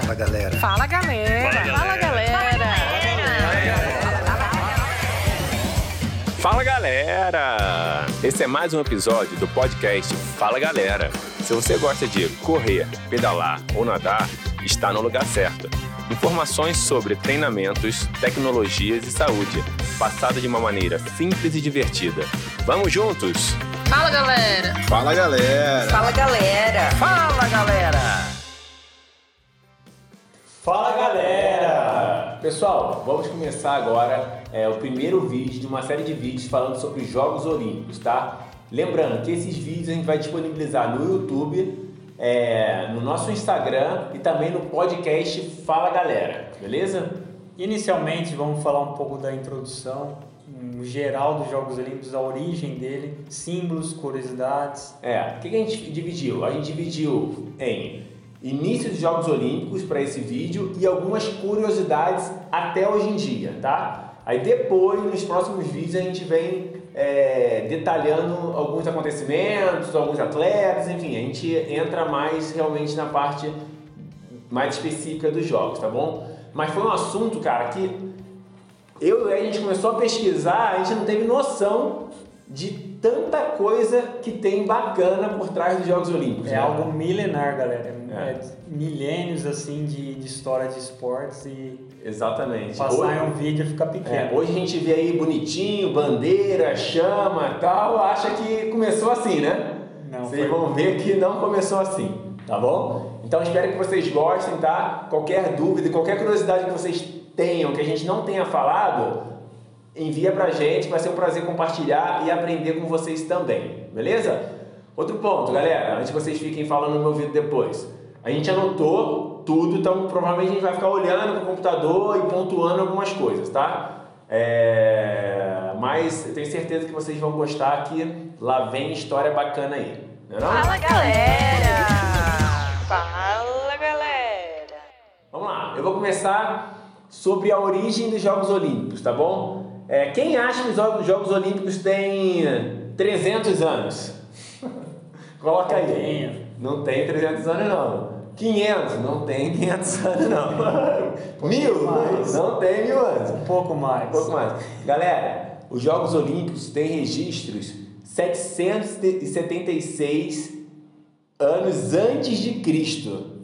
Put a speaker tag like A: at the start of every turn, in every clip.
A: Fala galera.
B: Fala galera.
C: Fala galera.
D: Fala galera! Esse é mais um episódio do podcast Fala Galera. Se você gosta de correr, pedalar ou nadar, está no lugar certo. Informações sobre treinamentos, tecnologias e saúde, passado de uma maneira simples e divertida. Vamos juntos?
C: Fala galera.
A: Fala galera.
B: Fala galera.
E: Fala galera! Fala galera!
D: Pessoal, vamos começar agora é, o primeiro vídeo de uma série de vídeos falando sobre os Jogos Olímpicos, tá? Lembrando que esses vídeos a gente vai disponibilizar no YouTube, é, no nosso Instagram e também no podcast Fala Galera, beleza?
F: Inicialmente vamos falar um pouco da introdução, um geral dos Jogos Olímpicos, a origem dele, símbolos, curiosidades.
D: É, o que, que a gente dividiu? A gente dividiu em início dos Jogos Olímpicos para esse vídeo e algumas curiosidades até hoje em dia, tá? Aí depois, nos próximos vídeos, a gente vem é, detalhando alguns acontecimentos, alguns atletas, enfim, a gente entra mais realmente na parte mais específica dos jogos, tá bom? Mas foi um assunto, cara, que eu e a gente começou a pesquisar, a gente não teve noção de tanta coisa que tem bacana por trás dos Jogos Olímpicos.
F: É
D: né?
F: algo milenar, galera. É,
D: É.
F: é milênios assim de, de história de esportes e
D: Exatamente.
F: passar
D: Hoje-
F: um vídeo fica
D: É,
F: pequeno.
D: hoje a gente vê aí bonitinho, bandeira, chama e tal, acha que começou assim, né?
F: Não,
D: Vocês vão ver que não começou assim, tá bom? Então espero que vocês gostem, tá? Qualquer dúvida, qualquer curiosidade que vocês tenham, que a gente não tenha falado, envia pra gente, vai ser um prazer compartilhar e aprender com vocês também, beleza? Outro ponto, galera, antes que vocês fiquem falando no meu vídeo depois. A gente anotou tudo, então provavelmente a gente vai ficar olhando no computador e pontuando algumas coisas, tá? É... Mas eu tenho certeza que vocês vão gostar que lá vem história bacana aí. Não é não?
B: Fala galera. Fala galera.
D: Vamos lá, eu vou começar sobre a origem dos Jogos Olímpicos, tá bom? É, quem acha que os Jogos- Jogos Olímpicos têm 300 anos? Coloca aí. Não tem 300 anos não. 500? Não tem 500 anos não. Mil?
F: mais.
D: Não tem mil anos.
F: Um pouco mais.
D: Um pouco mais. Galera, os Jogos Olímpicos têm registros 776 anos antes de Cristo.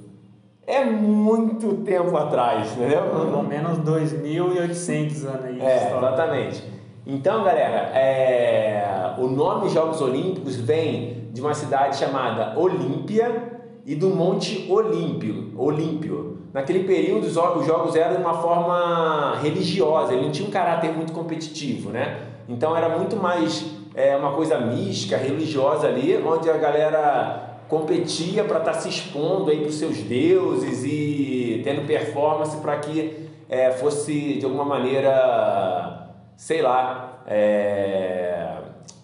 D: É muito tempo atrás, entendeu?
F: Pelo menos 2.800 anos aí
D: É,
F: história.
D: exatamente. Então, galera, é, o nome Jogos Olímpicos vem de uma cidade chamada Olímpia e do Monte Olímpio. Olímpio. Naquele período, os jogos eram de uma forma religiosa, ele não tinha um caráter muito competitivo, né? Então era muito mais é, uma coisa mística, religiosa ali, onde a galera competia para estar se expondo aí para os seus deuses e tendo performance para que é, fosse de alguma maneira, sei lá, é,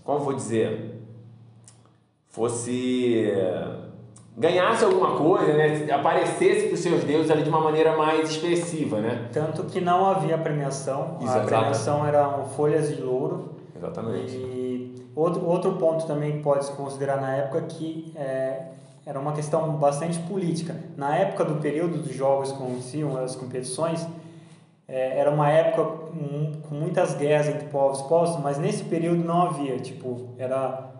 D: como vou dizer, fosse ganhasse alguma coisa, né? aparecesse para os seus deuses ali de uma maneira mais expressiva, né?
F: Tanto que não havia premiação. A premiação eram folhas de louro.
D: Exatamente.
F: E outro, outro ponto também que pode se considerar na época que é, era uma questão bastante política. Na época do período dos jogos que aconteciam, as competições, é, era uma época com, com muitas guerras entre povos e povos, mas nesse período não havia, tipo, era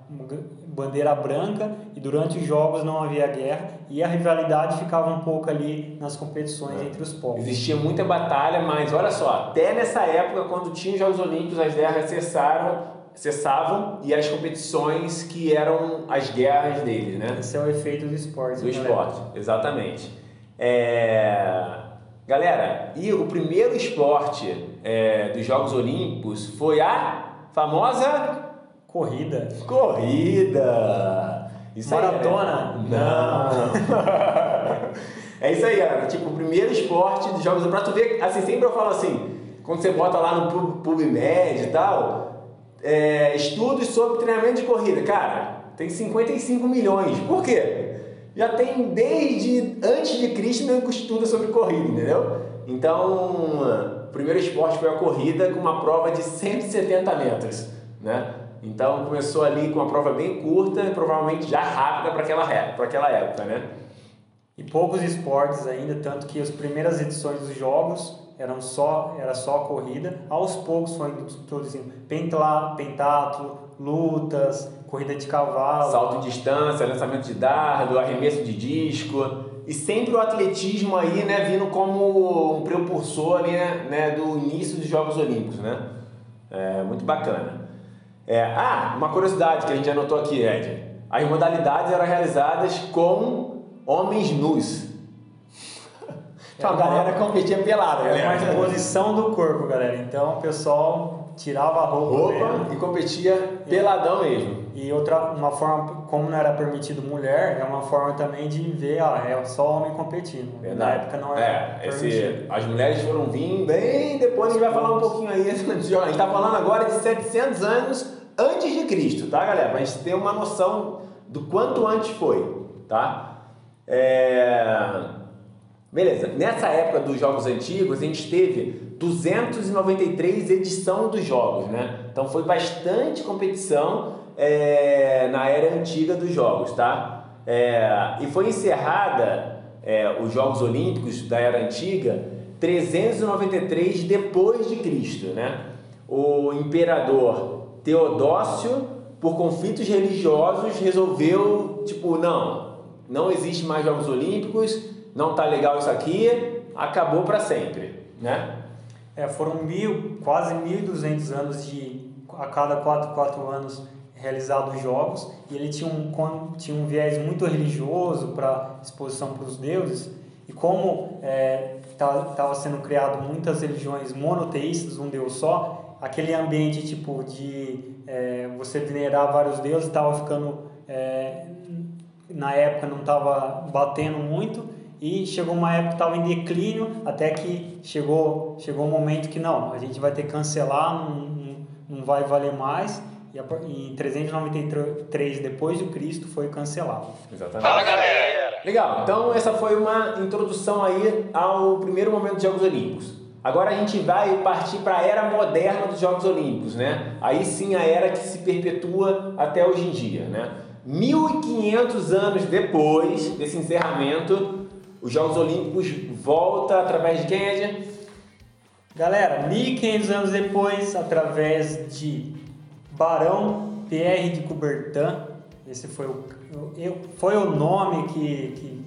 F: bandeira branca e durante os jogos não havia guerra e a rivalidade ficava um pouco ali nas competições entre os povos.
D: Existia muita batalha, mas olha só, até nessa época, quando tinha os Jogos Olímpicos, as guerras cessaram, cessavam e as competições que eram as guerras deles, né?
F: Esse é o efeito do esporte.
D: Do
F: né,
D: esporte, exatamente. É, Galera, e o primeiro esporte é, dos Jogos Olímpicos foi a famosa
F: Corrida.
D: corrida. Isso aí,
F: Maratona?
D: né? Não. é isso aí, galera. Tipo, o primeiro esporte dos Jogos Olímpicos. Pra tu ver, assim, sempre eu falo assim, quando você bota lá no Pub- PubMed e tal, é, estudos sobre treinamento de corrida. Cara, tem 55 milhões. Por quê? Já tem desde antes de Cristo nego estuda sobre corrida, entendeu? Então, o primeiro esporte foi a corrida com uma prova de 170 metros, né? Então começou ali com uma prova bem curta provavelmente já rápida para aquela, pra aquela época, né?
F: e poucos esportes ainda, tanto que as primeiras edições dos jogos eram só era só corrida. Aos poucos foi introduzindo pentla, pentatlo, lutas, corrida de cavalo,
D: Salto de distância, lançamento de dardo, arremesso de disco. E sempre o atletismo aí, né, vindo como um precursor né, né, do início dos Jogos Olímpicos, né? É, muito bacana. É, ah, uma curiosidade que a gente anotou aqui, Ed. As modalidades eram realizadas com homens nus. Então a
F: uma-
D: galera competia pelada,
F: era uma
D: galera.
F: exposição do corpo, galera. Então o pessoal tirava a roupa,
D: Roupa
F: mesmo.
D: e competia peladão mesmo.
F: E outra, uma forma, como não era permitido mulher, é uma forma também de ver, ah, é só homem competindo. Na
D: Verdade.
F: época não era
D: É, esse,
F: permitido.
D: as mulheres foram vir bem depois, a gente vai falar um pouquinho aí. A gente tá falando agora de 700 anos antes de Cristo, tá, galera? Pra gente ter uma noção do quanto antes foi, tá? É... Beleza, nessa época dos jogos antigos, a gente teve 293 edições dos jogos, né? Então foi bastante competição é, na era antiga dos jogos, tá? É, e foi encerrada é, os Jogos Olímpicos da era antiga 393 depois de Cristo, né? O imperador Teodócio, por conflitos religiosos, resolveu tipo não, não existe mais Jogos Olímpicos, não tá legal isso aqui, acabou para sempre, né?
F: É, foram mil, quase 1.200 anos de, a cada 4, 4 anos, realizados jogos, e ele tinha um, tinha um viés muito religioso para exposição para os deuses, e como estava sendo criado muitas religiões monoteístas, um deus só, aquele ambiente tipo de é, você venerar vários deuses estava ficando é, na época não estava batendo muito e chegou uma época que estava em declínio até que chegou chegou um momento que não a gente vai ter que cancelar não, não, não vai valer mais e a em 393 depois de Cristo foi cancelado
D: Exatamente. Fala galera! Legal, então essa foi uma introdução aí ao primeiro momento dos Jogos Olímpicos. Agora a gente vai partir para a era moderna dos Jogos Olímpicos, né? Aí sim a era que se perpetua até hoje em dia, né? 1500 anos depois desse encerramento, os Jogos Olímpicos volta através de quem, Ed?
F: Galera, 1500 anos depois, através de Barão Pierre de Coubertin, esse foi o, foi o nome que, que,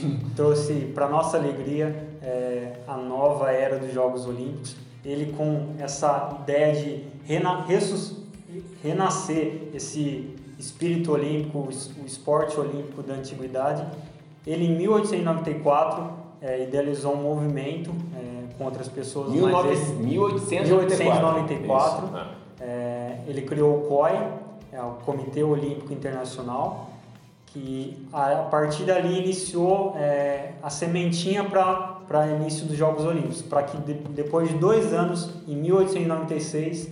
F: que trouxe para nossa alegria é, a nova era dos Jogos Olímpicos. Ele com essa ideia de rena, ressus- renascer esse espírito olímpico, o esporte olímpico da antiguidade. Ele em 1894 é, idealizou um movimento é, com outras pessoas, mas
D: 19-
F: ele-
D: 1894.
F: 1894.
D: Isso, ah.
F: é, ele criou o COI, é o Comitê Olímpico Internacional, que a, a partir dali iniciou é, a sementinha para início dos Jogos Olímpicos, para que de- depois de dois anos, em 1896,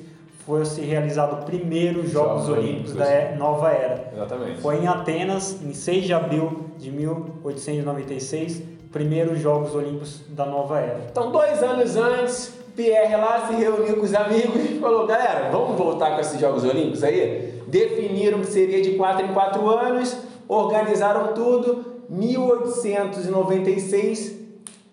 F: fosse realizado o primeiro Jogos,
D: Jogos
F: Olímpicos
D: Olímpicos.
F: da é- nova era.
D: Exatamente.
F: Foi em Atenas, em 6 de abril de 1896, primeiros Jogos Olímpicos da nova era.
D: Então, dois anos antes, Pierre lá se reuniu com os amigos e falou: galera, vamos voltar com esses Jogos Olímpicos aí? Definiram que seria de 4 em 4 anos, organizaram tudo. 1896,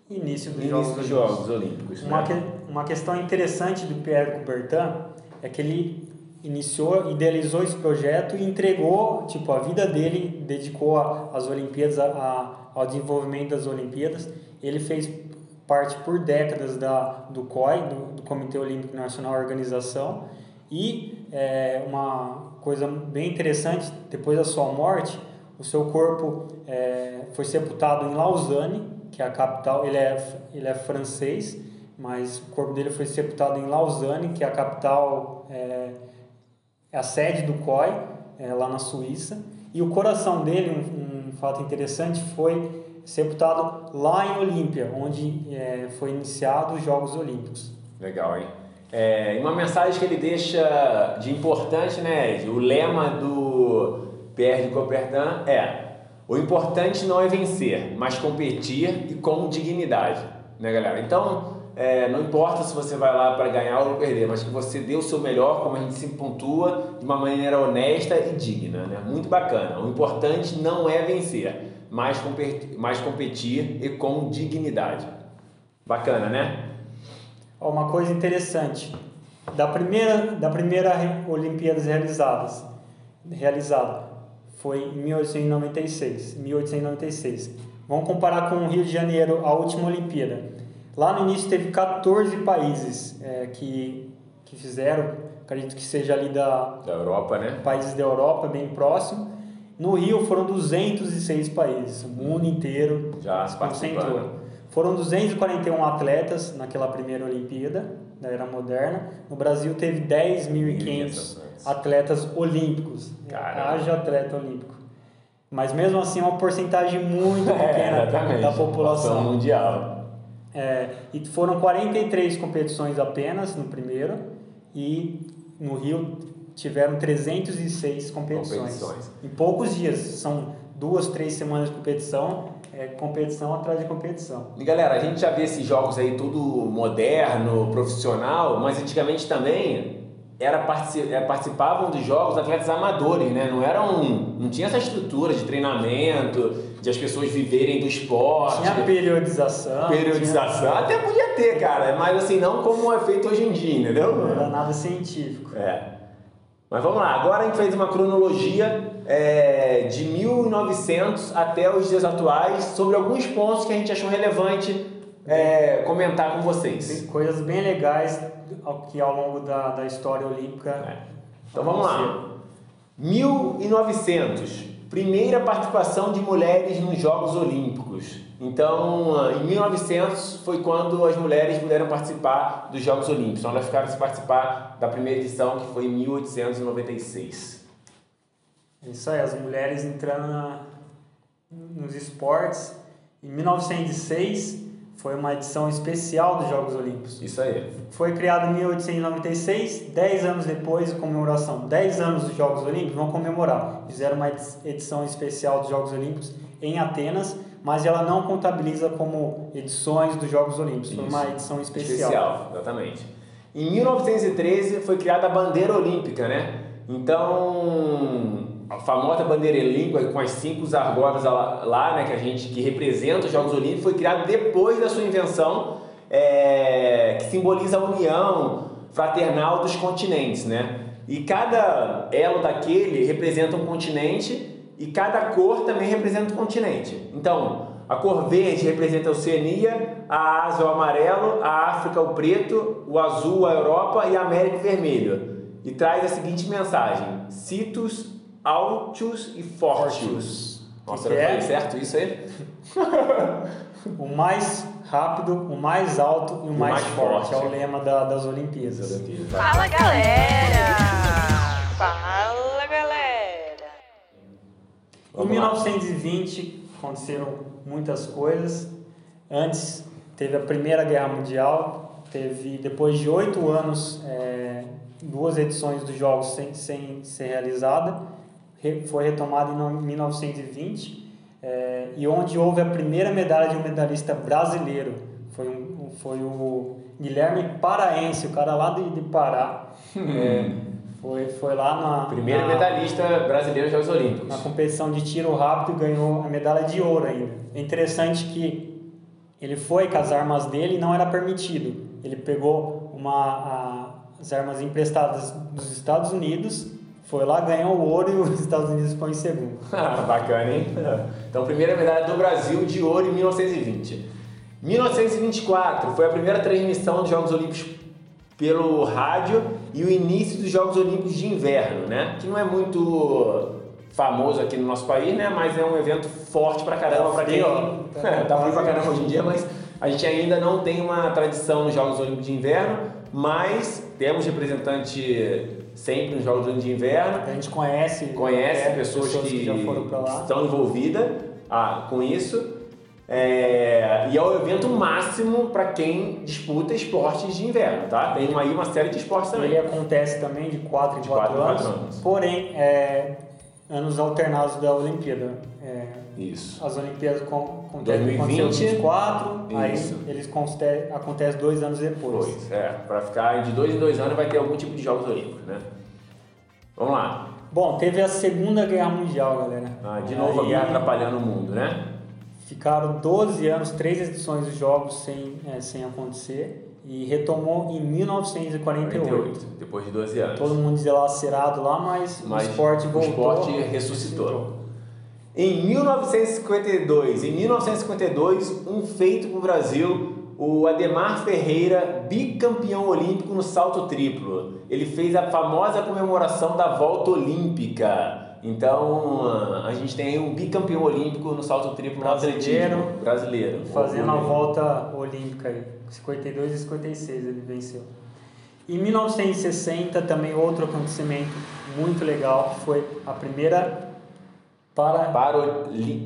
F: Início dos
D: início
F: Jogos
D: dos
F: Olímpicos.
D: Jogos Olímpicos.
F: Uma,
D: né?
F: que- uma questão interessante do Pierre Coubertin é que ele iniciou, idealizou esse projeto e entregou, tipo, a vida dele, dedicou a- às Olimpíadas, a- a- ao desenvolvimento das Olimpíadas. Ele fez parte por décadas da, do COI, do, do Comitê Olímpico Nacional Organização, e é, uma coisa bem interessante, depois da sua morte, o seu corpo é, foi sepultado em Lausanne, que é a capital, ele é, ele é francês, mas o corpo dele foi sepultado em Lausanne, que é a capital, é, é a sede do COI, é, lá na Suíça. E o coração dele, um, um fato interessante, foi sepultado lá em Olímpia, onde é, foi iniciado os Jogos Olímpicos.
D: Legal, hein? É, uma mensagem que ele deixa de importante, né, Ed? O lema do Pierre de Coubertin é: o importante não é vencer, mas competir e com dignidade, né, galera? Então, é, não importa se você vai lá para ganhar ou perder, mas que você dê o seu melhor, como a gente sempre pontua, de uma maneira honesta e digna, né? Muito bacana. O importante não é vencer, mas, compe- mas competir e com dignidade. Bacana, né?
F: Uma coisa interessante, da primeira, da primeira Olimpíadas realizadas, realizada, foi em 1896, 1896. Vamos comparar com o Rio de Janeiro, a última Olimpíada. Lá no início teve 14 países é, que, que fizeram, acredito que seja ali da,
D: Da Europa, né?
F: países da Europa, bem próximo. No Rio foram 206 países, o mundo inteiro
D: Já
F: se concentrou. Foram 241 atletas naquela primeira Olimpíada da era moderna. No Brasil teve 10.500 atletas olímpicos.
D: Caramba.
F: Haja atleta olímpico. Mas mesmo assim é uma porcentagem muito
D: É,
F: pequena
D: exatamente.
F: da população.
D: mundial.
F: É, e foram 43 competições apenas no primeiro e no Rio tiveram 306 competições.
D: Competições.
F: Em poucos dias, são duas, três semanas de competição, é competição atrás de competição.
D: E galera, a gente já vê esses jogos aí tudo moderno, profissional, mas antigamente também era eh, participavam dos jogos atletas amadores, né? Não eram, não tinha essa estrutura de treinamento, de as pessoas viverem do esporte.
F: Tinha periodização.
D: periodização. Até podia ter, cara, mas assim, não como é feito hoje em dia, entendeu?
F: Não era nada científico.
D: É. Mas vamos lá, agora a gente fez uma cronologia é, de 1900 até os dias atuais sobre alguns pontos que a gente achou relevante é, comentar com vocês.
F: Tem coisas bem legais que ao longo da, da história olímpica.
D: É. Então vamos lá. 1900, primeira participação de mulheres nos Jogos Olímpicos. Então, em 1900 foi quando as mulheres puderam participar dos Jogos Olímpicos. Então, elas ficaram sem participar da primeira edição, que foi em 1896.
F: É Isso aí, as mulheres entrando na- nos esportes. Em 1906 foi uma edição especial dos Jogos Olímpicos.
D: Isso aí.
F: Foi criado em 1896, 10 anos depois de comemoração. 10 anos dos Jogos Olímpicos vão comemorar. Fizeram uma edi- edição especial dos Jogos Olímpicos em Atenas, mas ela não contabiliza como edições dos Jogos Olímpicos. Foi uma edição especial.
D: Especial, exatamente. Em 1913 foi criada a bandeira olímpica, né? Então, a famosa bandeira olímpica com as cinco argolas lá, né, que a gente que representa os Jogos Olímpicos, foi criada depois da sua invenção, é, que simboliza a união fraternal dos continentes, né? E cada elo daquele representa um continente e cada cor também representa um continente. Então, a cor verde representa a Oceania, a Ásia o amarelo, a África o preto, o azul a Europa e a América o vermelho. E traz a seguinte mensagem: Citus, Altius e Fortius. Nossa,
F: Que
D: eu
F: é?
D: falei certo isso aí?
F: O mais rápido, o mais alto e o mais,
D: mais
F: forte.
D: forte.
F: É o lema da- das Olimpíadas.
B: Fala galera! Fala galera!
F: Em 1920 aconteceram muitas coisas. Antes teve a Primeira Guerra Mundial, teve depois de oito anos é, duas edições dos Jogos sem, sem ser realizada, Re- foi retomada em no- 1920 é, e onde houve a primeira medalha de um medalhista brasileiro. Foi, um, foi o Guilherme Paraense, o cara lá de, de Pará. É, foi, foi lá na.
D: Primeiro
F: na-
D: medalhista brasileiro Jogos
F: na
D: Olímpicos.
F: competição de tiro rápido ganhou a medalha de ouro ainda. É interessante que ele foi com as armas dele e não era permitido. Ele pegou uma, a- as armas emprestadas dos Estados Unidos, foi lá, ganhou o ouro e os Estados Unidos ficou em segundo.
D: Bacana, hein? Então, primeira medalha do Brasil de ouro em 1920. 1924 foi a primeira transmissão dos Jogos Olímpicos pelo rádio e o início dos Jogos Olímpicos de Inverno, né? Que não é muito famoso aqui no nosso país, né? Mas é um evento forte pra caramba pra quem...
F: ó.
D: É, tá frio pra caramba hoje em dia, mas a gente ainda não tem uma tradição nos Jogos Olímpicos de Inverno, mas temos representante sempre nos Jogos de Inverno
F: A gente conhece,
D: conhece
F: é,
D: pessoas, que,
F: foram para lá.
D: estão envolvidas ah, com isso. É, e é o evento máximo para quem disputa esportes de inverno, tá? Tem aí uma série de esportes também.
F: Ele acontece também de 4 em
D: De
F: 4
D: quatro em
F: anos,
D: anos.
F: porém, é, anos alternados da Olimpíada. É,
D: Isso.
F: As Olimpíadas com, com
D: 2020,
F: 24, aí
D: isso.
F: eles acontece dois anos depois.
D: Pois, é. Para ficar de dois em dois anos vai ter algum tipo de Jogos Olímpicos, né? Vamos lá.
F: Bom, teve a Segunda Guerra Mundial, galera.
D: Ah, de novo a guerra atrapalhando o mundo, né?
F: Ficaram 12 anos, três edições dos jogos sem, é, sem acontecer e retomou em 1948.
D: 48, depois de 12 anos.
F: Todo mundo dilacerado lá, mas,
D: Mas
F: o esporte voltou.
D: O esporte ressuscitou. Em 1952, em 1952, um feito para o Brasil, o Ademar Ferreira, bicampeão olímpico no salto triplo. Ele fez a famosa comemoração da volta olímpica. Então, a gente tem aí um bicampeão olímpico no salto triplo no
F: Brasileiro.
D: atletismo brasileiro.
F: Fazendo a volta olímpica aí. 52 e 56 ele venceu. Em 1960 também outro acontecimento muito legal foi a primeira para
D: Para,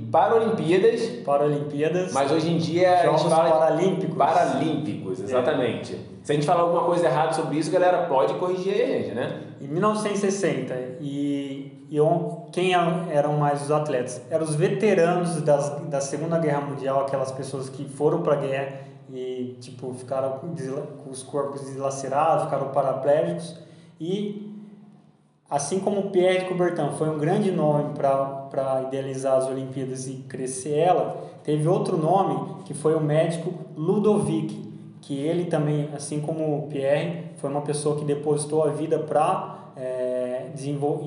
D: Paralimpíadas,
F: Paralimpíadas,
D: mas hoje em dia a
F: Jogos
D: gente fala
F: Paralímpicos.
D: Paralímpicos, exatamente. Se a gente falar alguma coisa errada sobre isso, galera, pode corrigir aí, a gente, né?
F: Em 1960 e, e quem eram- eram mais os atletas? Eram os veteranos das, da Segunda Guerra Mundial, aquelas pessoas que foram para a guerra e tipo ficaram com os corpos dilacerados, ficaram paraplégicos e assim como Pierre de Coubertin foi um grande nome para idealizar as Olimpíadas e crescer ela, teve outro nome que foi o médico Ludovic, que ele também, assim como Pierre, foi uma pessoa que depositou a vida para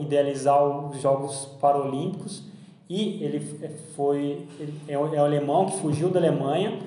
F: idealizar os Jogos Paralímpicos. E ele f- foi ele é o é alemão que fugiu da Alemanha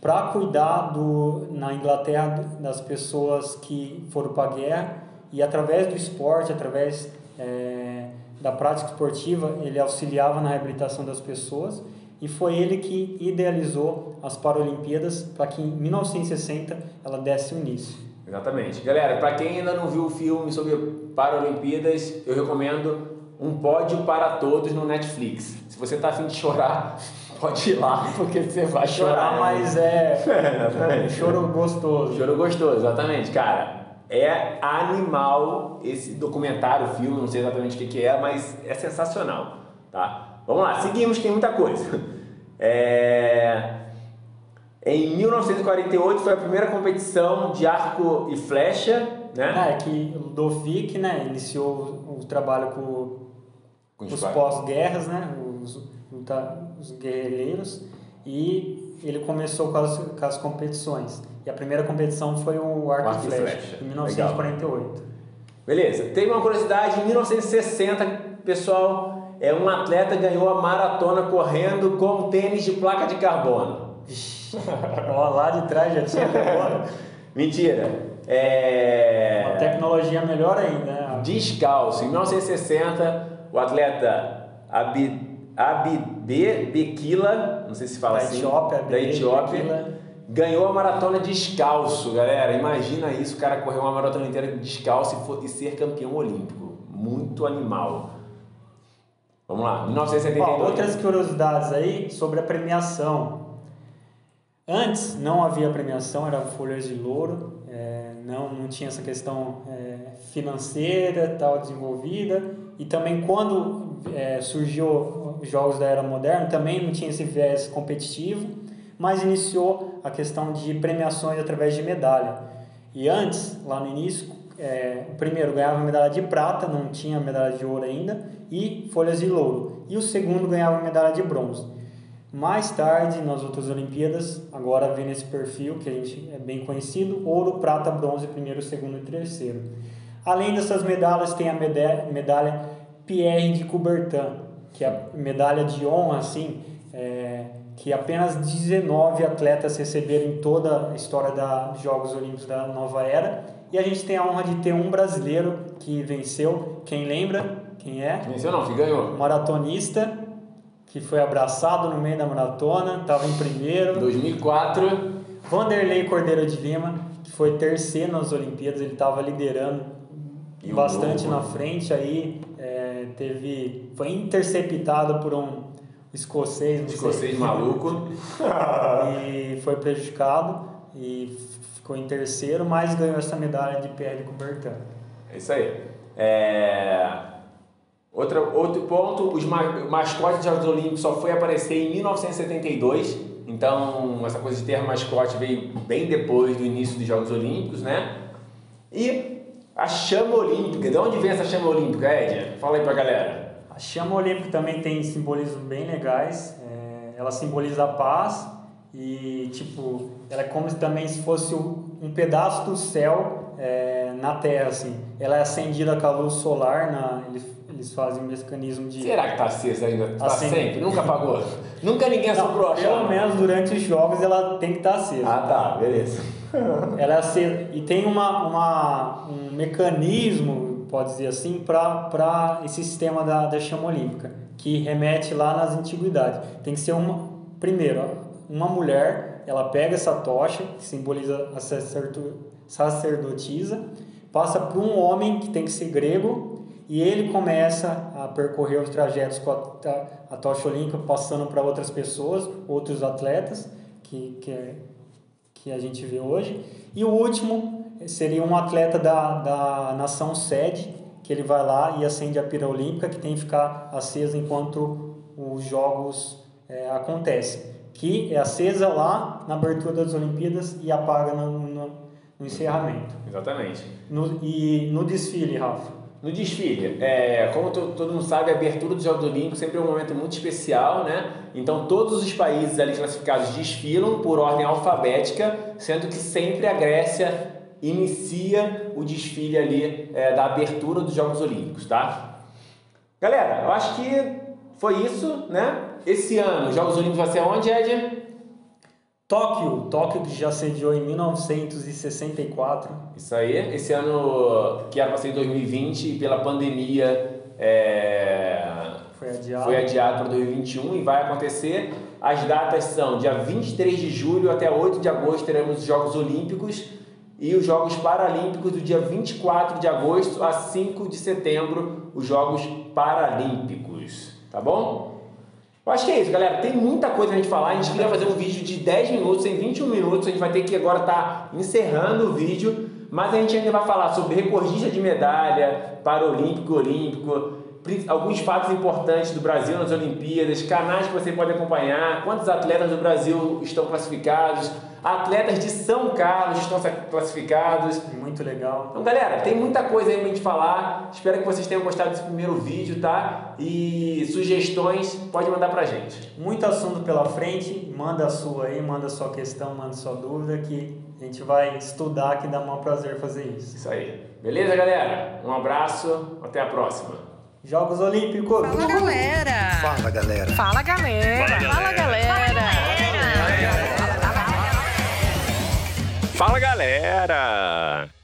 F: para cuidar do na Inglaterra das pessoas que foram para a guerra e através do esporte, através eh, da prática esportiva, ele auxiliava na reabilitação das pessoas e foi ele que idealizou as Paralimpíadas para que em 1960 ela desse início.
D: Exatamente. Galera, para quem ainda não viu o filme sobre Paralimpíadas, eu recomendo Um Pódio para Todos no Netflix. Se você tá afim de chorar, pode ir lá, porque você vai chorar.
F: Chorar, mas é
D: Exatamente.
F: um choro gostoso.
D: Choro gostoso, exatamente, cara. É animal esse documentário, filme, não sei exatamente o que, que é, mas é sensacional, tá? Vamos lá, seguimos, tem muita coisa. É... Em 1948 foi a primeira competição de arco e flecha, né?
F: Ah, é que o Ludovic, né, iniciou o, trabalho com,
D: Com
F: os pós-guerras, né, os, os guerrilheiros, e ele começou com as, com as competições. E a primeira competição foi o arco,
D: Arco
F: e flecha,
D: flecha.
F: em 1948.
D: Beleza, teve uma curiosidade, em 1960, pessoal, é, um atleta ganhou a maratona correndo com tênis de placa de carbono.
F: Ó, lá de trás já tinha agora.
D: Mentira.
F: Uma
D: É...
F: tecnologia melhor ainda, né?
D: Descalço. Em 1960, o atleta Abi- Abide Bekila, não sei se fala
F: Da
D: assim,
F: Etiópia,
D: da Etiópia,
F: Bekila.
D: Ganhou a maratona descalço, galera. Imagina isso, o cara correr uma maratona inteira descalço e, for- e ser campeão olímpico. Muito animal. Vamos lá, 1972.
F: Ó, outras curiosidades aí sobre a premiação. Antes não havia premiação, era folhas de louro, é, não, não tinha essa questão é, financeira tal desenvolvida e também quando é, surgiu os jogos da era moderna também não tinha esse viés competitivo, mas iniciou a questão de premiações através de medalha. E antes, lá no início, é, o primeiro ganhava medalha de prata, não tinha medalha de ouro ainda, e folhas de louro. E o segundo ganhava medalha de bronze. Mais tarde, nas outras Olimpíadas, agora vem nesse perfil que a gente é bem conhecido: ouro, prata, bronze, primeiro, segundo e terceiro. Além dessas medalhas, tem a medalha Pierre de Coubertin, que é a medalha de honra, assim, é, que apenas 19 atletas receberam em toda a história dos Jogos Olímpicos da nova era. E a gente tem a honra de ter um brasileiro que venceu. Quem lembra? Quem é?
D: Venceu não, que ganhou.
F: maratonista que foi abraçado no meio da maratona, estava em primeiro.
D: 2004,
F: Vanderlei Cordeiro de Lima, que foi terceiro nas Olimpíadas, ele estava liderando
D: E
F: bastante
D: novo?
F: na frente. Aí é, teve, foi interceptado por um escocês, não sei.
D: escocês maluco.
F: e foi prejudicado e ficou em terceiro, mas ganhou essa medalha de Pierre de Coubertin.
D: É isso aí. É... Outra, outro ponto, os ma mascotes dos Jogos Olímpicos só foi aparecer em 1972. Então, essa coisa de ter mascote veio bem depois do início dos Jogos Olímpicos, né? E A chama olímpica. De onde vem essa chama olímpica, Ed? Fala aí pra galera.
F: A chama olímpica também tem simbolismos bem legais. É, ela simboliza a paz e, tipo, ela é como se também se fosse um pedaço do céu é, na Terra, assim. Ela é acendida com a luz solar, na, eles, eles fazem um mecanismo de...
D: Será que tá acesa ainda? Tá
F: Acende.
D: sempre? Nunca apagou? Nunca ninguém assoprou a
F: Pelo
D: chama?
F: menos durante os jogos ela tem que estar acesa.
D: Ah, tá. Beleza.
F: Ela é acesa. E tem uma, uma, um mecanismo, pode dizer assim, para esse sistema da, da chama olímpica, que remete lá nas antiguidades. Tem que ser uma. Primeiro, uma mulher, ela pega essa tocha, que simboliza a sacerdo- sacerdotisa, passa para um homem que tem que ser grego, e ele começa a percorrer os trajetos com a, ta- a tocha olímpica, passando para outras pessoas, outros atletas, que, que é que a gente vê hoje. E o último seria um atleta da, da nação sede, que ele vai lá e acende a pira olímpica, que tem que ficar acesa enquanto os jogos é, acontecem. Que é acesa lá na abertura das Olimpíadas e apaga no, no, no encerramento.
D: Exatamente.
F: No, e no desfile, Rafa?
D: No desfile, é, como to- todo mundo sabe, a abertura dos Jogos Olímpicos sempre é um momento muito especial, né? Então todos os países ali classificados desfilam por ordem alfabética, sendo que sempre a Grécia inicia o desfile ali é, da abertura dos Jogos Olímpicos, tá? Galera, eu acho que foi isso, né? Esse ano, os Jogos Olímpicos vai ser onde, Ed?
F: Tóquio, Tóquio que já sediou em 1964.
D: Isso aí. Esse ano, que era para ser em 2020, e pela pandemia, é,
F: Foi adiado.
D: foi adiado para 2021 e vai acontecer. As datas são dia 23 de julho até 8 de agosto teremos os Jogos Olímpicos e os Jogos Paralímpicos do dia 24 de agosto a 5 de setembro, os Jogos Paralímpicos, tá bom? Eu acho que é isso, galera. Tem muita coisa a gente falar. A gente queria fazer um vídeo de 10 minutos, em 21 minutos. A gente vai ter que agora estar encerrando o vídeo. Mas a gente ainda vai falar sobre recordista de medalha, paralímpico, olímpico, alguns fatos importantes do Brasil nas Olimpíadas, canais que você pode acompanhar, quantos atletas do Brasil estão classificados, atletas de São Carlos estão classificados.
F: Muito legal.
D: Então, galera, tem muita coisa aí pra gente falar. Espero que vocês tenham gostado desse primeiro vídeo, tá? E sugestões, pode mandar pra gente.
F: Muito assunto pela frente, manda a sua aí, manda a sua questão, manda a sua dúvida que a gente vai estudar que dá um prazer fazer isso.
D: Isso aí. Beleza, galera? Um abraço, até a próxima.
F: Jogos Olímpicos!
C: Fala galera!
E: Fala galera.
C: Fala galera! Fala galera!
B: Fala galera!